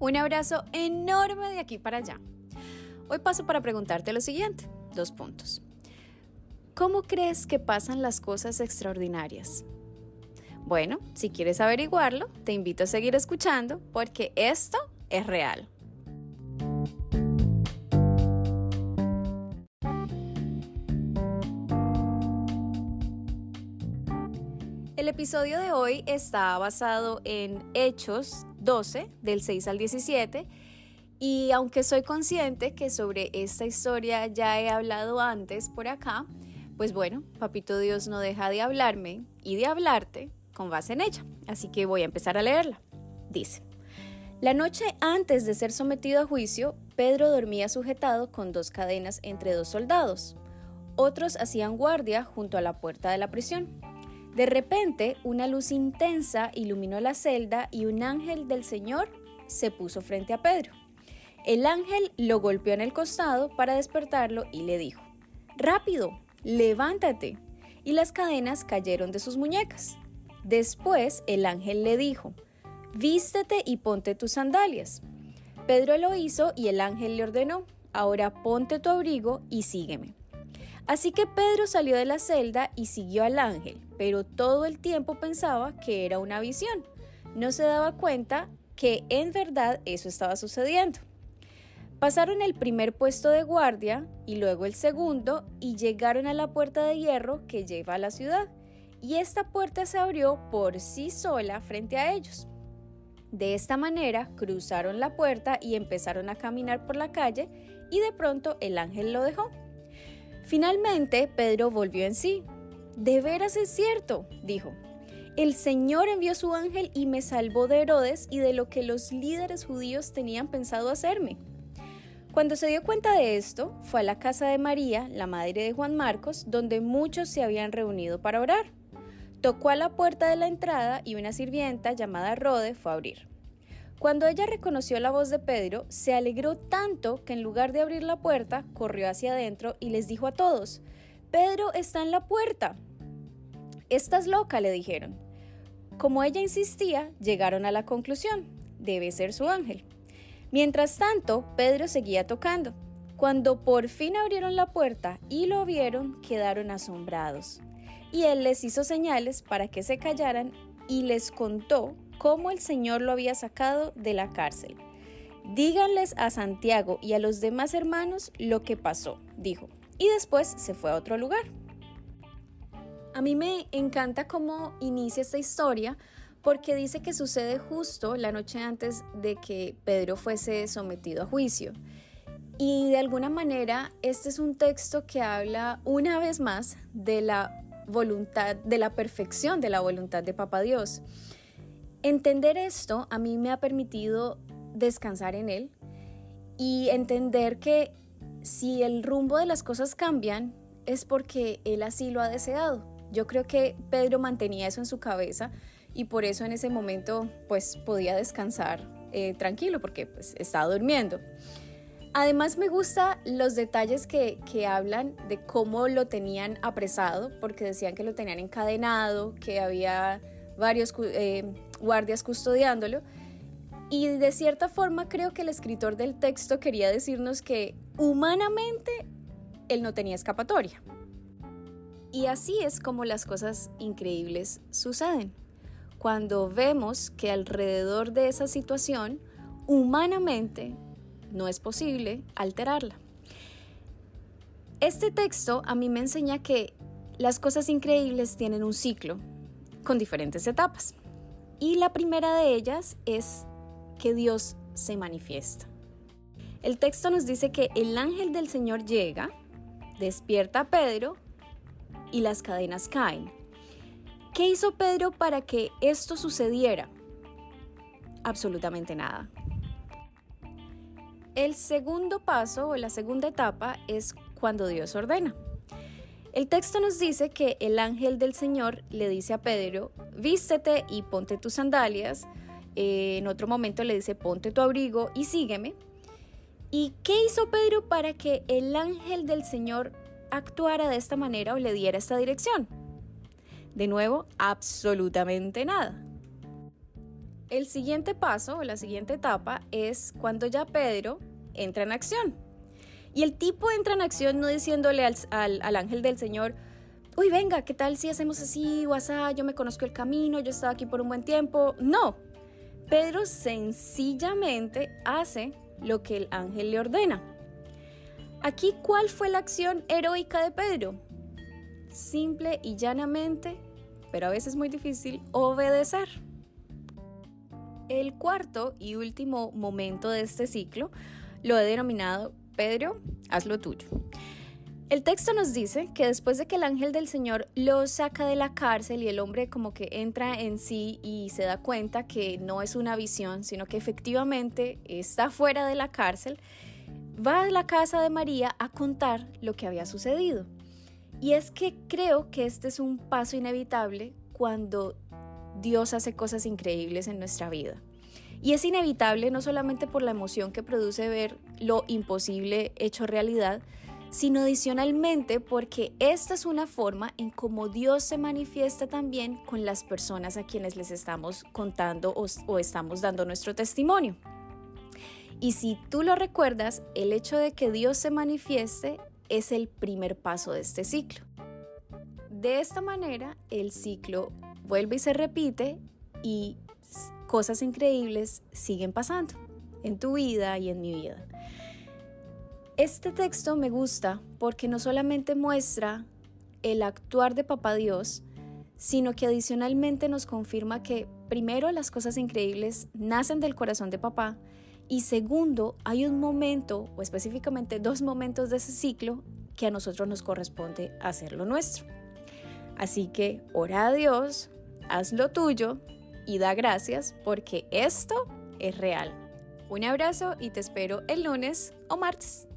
Un abrazo enorme de aquí para allá. Hoy paso para preguntarte lo siguiente, dos puntos. ¿Cómo crees que pasan las cosas extraordinarias? Bueno, si quieres averiguarlo, te invito a seguir escuchando porque esto es real. El episodio de hoy está basado en Hechos 12, del 6 al 17, y aunque soy consciente que sobre esta historia ya he hablado antes por acá, pues bueno, Papito Dios no deja de hablarme y de hablarte con base en ella, así que voy a empezar a leerla. Dice, la noche antes de ser sometido a juicio, Pedro dormía sujetado con dos cadenas entre dos soldados. Otros hacían guardia junto a la puerta de la prisión. De repente, una luz intensa iluminó la celda y un ángel del Señor se puso frente a Pedro. El ángel lo golpeó en el costado para despertarlo y le dijo, Rápido, levántate. Y las cadenas cayeron de sus muñecas. Después el ángel le dijo, Vístete y ponte tus sandalias. Pedro lo hizo y el ángel le ordenó, Ahora ponte tu abrigo y sígueme. Así que Pedro salió de la celda y siguió al ángel, pero todo el tiempo pensaba que era una visión. No se daba cuenta que en verdad eso estaba sucediendo. Pasaron el primer puesto de guardia y luego el segundo y llegaron a la puerta de hierro que lleva a la ciudad. Y esta puerta se abrió por sí sola frente a ellos. De esta manera cruzaron la puerta y empezaron a caminar por la calle y de pronto el ángel lo dejó. Finalmente, Pedro volvió en sí. De veras es cierto, dijo. El Señor envió su ángel y me salvó de Herodes y de lo que los líderes judíos tenían pensado hacerme. Cuando se dio cuenta de esto, fue a la casa de María, la madre de Juan Marcos, donde muchos se habían reunido para orar. Tocó a la puerta de la entrada y una sirvienta llamada Rode fue a abrir. Cuando ella reconoció la voz de Pedro, se alegró tanto que en lugar de abrir la puerta, corrió hacia adentro y les dijo a todos, Pedro está en la puerta. Estás loca, le dijeron. Como ella insistía, llegaron a la conclusión, debe ser su ángel. Mientras tanto, Pedro seguía tocando. Cuando por fin abrieron la puerta y lo vieron, quedaron asombrados. Y él les hizo señales para que se callaran y les contó cómo el Señor lo había sacado de la cárcel. Díganles a Santiago y a los demás hermanos lo que pasó, dijo, y después se fue a otro lugar. A mí me encanta cómo inicia esta historia porque dice que sucede justo la noche antes de que Pedro fuese sometido a juicio. Y de alguna manera este es un texto que habla una vez más de la voluntad, de la perfección de la voluntad de Papa Dios. Entender esto a mí me ha permitido descansar en él y entender que si el rumbo de las cosas cambian es porque él así lo ha deseado. Yo creo que Pedro mantenía eso en su cabeza y por eso en ese momento pues podía descansar eh, tranquilo porque pues estaba durmiendo. Además me gusta los detalles que, que, hablan de cómo lo tenían apresado, porque decían que lo tenían encadenado, que había varios eh, guardias custodiándolo. Y de cierta forma creo que el escritor del texto quería decirnos que humanamente él no tenía escapatoria. Y así es como las cosas increíbles suceden. Cuando vemos que alrededor de esa situación, humanamente, no es posible alterarla. Este texto a mí me enseña que las cosas increíbles tienen un ciclo con diferentes etapas. Y la primera de ellas es que Dios se manifiesta. El texto nos dice que el ángel del Señor llega, despierta a Pedro y las cadenas caen. ¿Qué hizo Pedro para que esto sucediera? Absolutamente nada. El segundo paso o la segunda etapa es cuando Dios ordena. El texto nos dice que el ángel del Señor le dice a Pedro, vístete y ponte tus sandalias. en otro momento le dice, ponte tu abrigo y sígueme. ¿Y qué hizo Pedro para que el ángel del Señor actuara de esta manera o le diera esta dirección? De nuevo, absolutamente nada. El siguiente paso o la siguiente etapa es cuando ya Pedro entra en acción. Y el tipo entra en acción no diciéndole al, al, ángel del Señor, uy, venga, ¿qué tal si hacemos así o Yo me conozco el camino, yo he estado aquí por un buen tiempo. No, Pedro sencillamente hace lo que el ángel le ordena. Aquí, ¿cuál fue la acción heroica de Pedro? Simple y llanamente, pero a veces muy difícil, obedecer. El cuarto y último momento de este ciclo lo he denominado Pedro, haz lo tuyo. El texto nos dice que después de que el ángel del Señor lo saca de la cárcel y el hombre como que entra en sí y se da cuenta que no es una visión, sino que efectivamente está fuera de la cárcel, va a la casa de María a contar lo que había sucedido. Y es que creo que este es un paso inevitable cuando Dios hace cosas increíbles en nuestra vida. Y es inevitable no solamente por la emoción que produce ver lo imposible hecho realidad, sino adicionalmente porque esta es una forma en cómo Dios se manifiesta también con las personas a quienes les estamos contando o, estamos dando nuestro testimonio. Y si tú lo recuerdas, el hecho de que Dios se manifieste es el primer paso de este ciclo. De esta manera, el ciclo vuelve y se repite y cosas increíbles siguen pasando en tu vida y en mi vida. Este texto me gusta porque no solamente muestra el actuar de Papá Dios, sino que adicionalmente nos confirma que primero las cosas increíbles nacen del corazón de papá y segundo hay un momento o específicamente dos momentos de ese ciclo que a nosotros nos corresponde hacer lo nuestro. Así que ora a Dios, haz lo tuyo y da gracias porque esto es real. Un abrazo y te espero el lunes o martes.